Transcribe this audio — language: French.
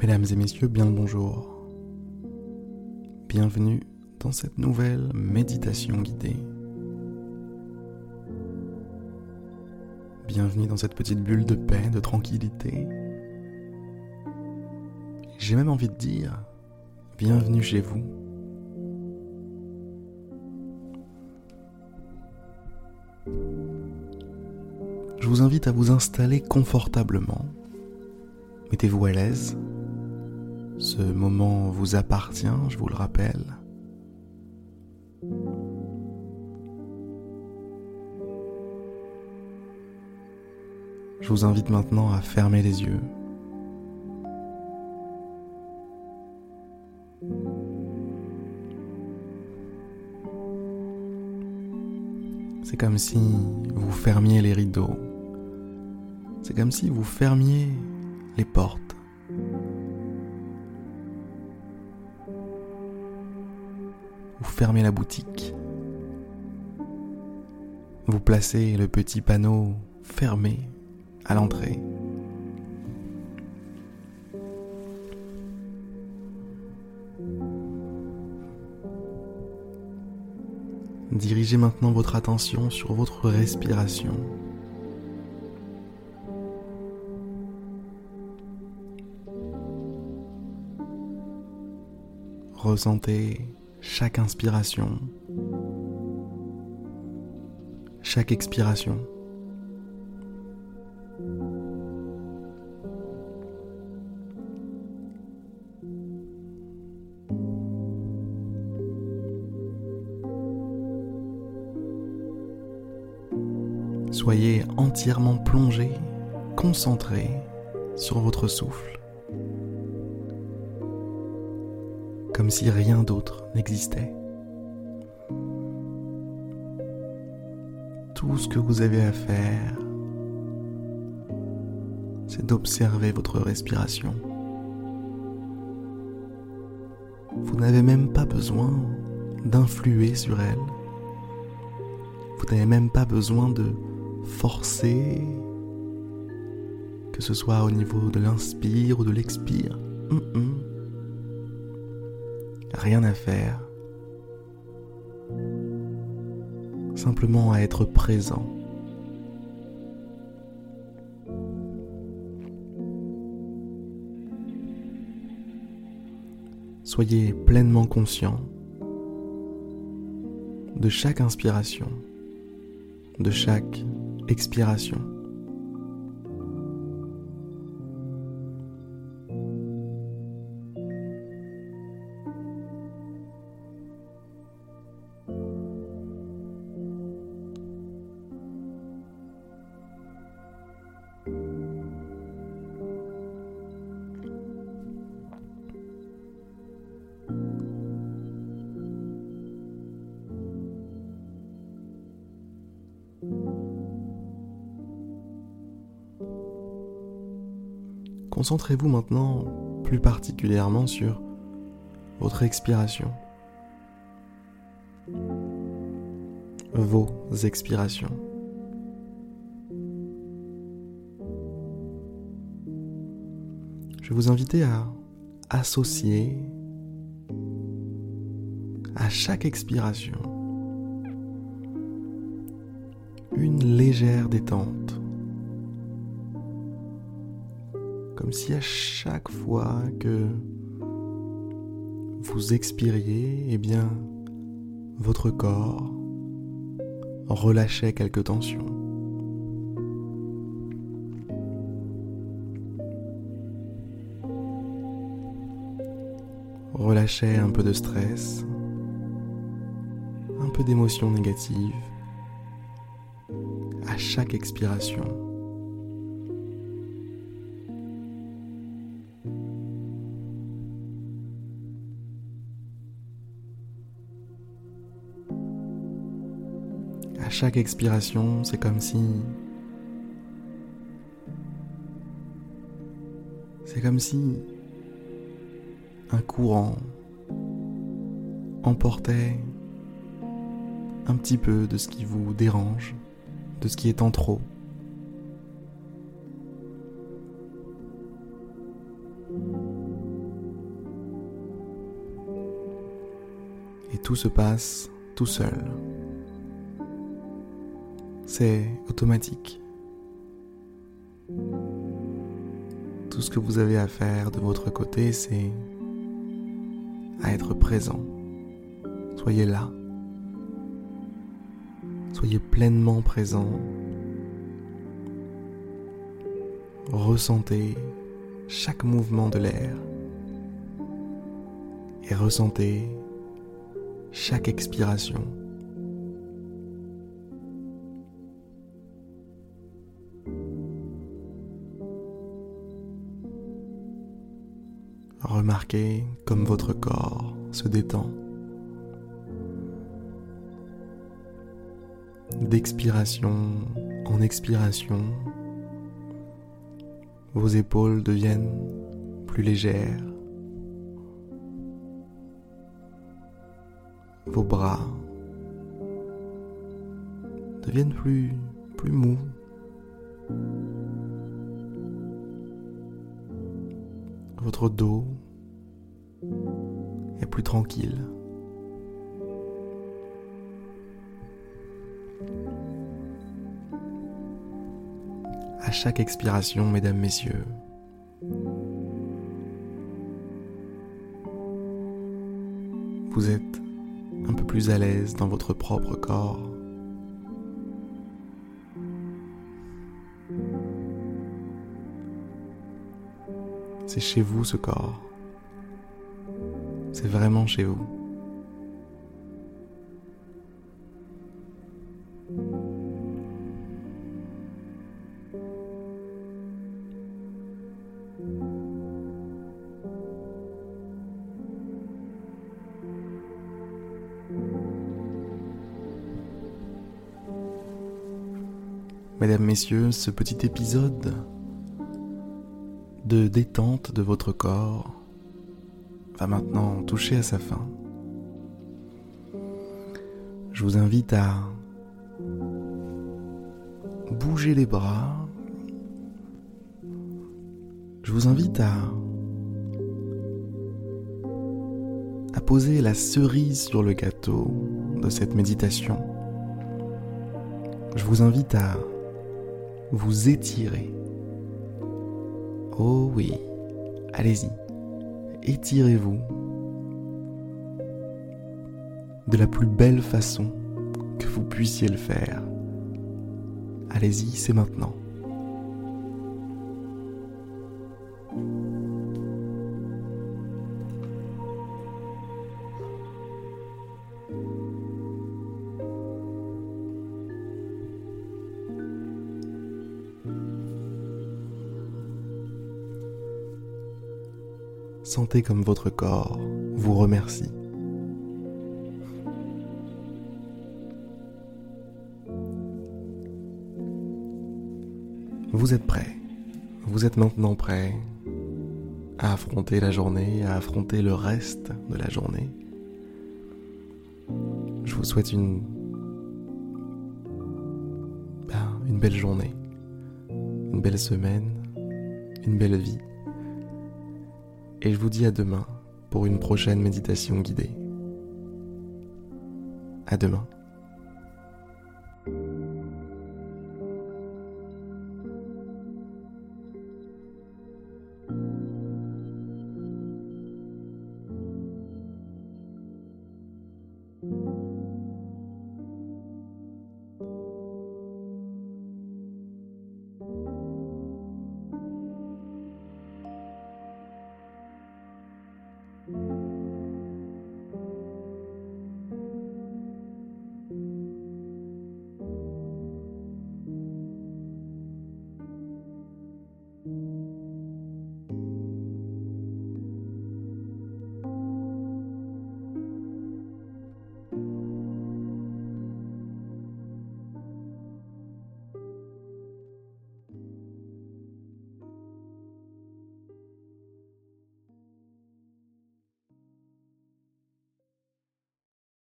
Mesdames et messieurs, bien le bonjour. Bienvenue dans cette nouvelle méditation guidée. Bienvenue dans cette petite bulle de paix, de tranquillité. J'ai même envie de dire, bienvenue chez vous. Je vous invite à vous installer confortablement. Mettez-vous à l'aise. Ce moment vous appartient, je vous le rappelle. Je vous invite maintenant à fermer les yeux. C'est comme si vous fermiez les rideaux. C'est comme si vous fermiez les portes. Fermez la boutique. Vous placez le petit panneau fermé à l'entrée. Dirigez maintenant votre attention sur votre respiration. Ressentez chaque inspiration, chaque expiration. Soyez entièrement plongé, concentré sur votre souffle, comme si rien d'autre n'existait. Tout ce que vous avez à faire, c'est d'observer votre respiration. Vous n'avez même pas besoin d'influer sur elle. Vous n'avez même pas besoin de forcer, que ce soit au niveau de l'inspire ou de l'expire. Rien à faire. Simplement à être présent. Soyez pleinement conscient de chaque inspiration, de chaque expiration. Concentrez-vous maintenant plus particulièrement sur votre expiration. Vos expirations. Je vous inviter à associer à chaque expiration une légère détente. Comme si à chaque fois que vous expiriez, eh bien, votre corps relâchait quelques tensions. Relâchait un peu de stress, un peu d'émotions négatives à chaque expiration. à chaque expiration, c'est comme si... C'est comme si un courant emportait un petit peu de ce qui vous dérange, de ce qui est en trop. Et tout se passe tout seul. C'est automatique. Tout ce que vous avez à faire de votre côté, c'est à être présent. Soyez là. Soyez pleinement présent. Ressentez chaque mouvement de l'air et ressentez chaque expiration. Remarquez comme votre corps se détend. D'expiration en expiration, vos épaules deviennent plus légères. Vos bras deviennent plus, plus mous. Votre dos est plus tranquille. À chaque expiration, mesdames, messieurs, vous êtes un peu plus à l'aise dans votre propre corps. C'est chez vous ce corps. C'est vraiment chez vous. Mesdames, Messieurs, ce petit épisode de détente de votre corps va maintenant toucher à sa fin. Je vous invite à bouger les bras. Je vous invite à, à poser la cerise sur le gâteau de cette méditation. Je vous invite à vous étirez. Oh oui, allez-y, étirez-vous de la plus belle façon que vous puissiez le faire. Allez-y, c'est maintenant. Sentez comme votre corps vous remercie. Vous êtes prêt. Vous êtes maintenant prêt à affronter la journée, à affronter le reste de la journée. Je vous souhaite une, ben, une belle journée, une belle semaine, une belle vie et je vous dis à demain pour une prochaine méditation guidée. À demain.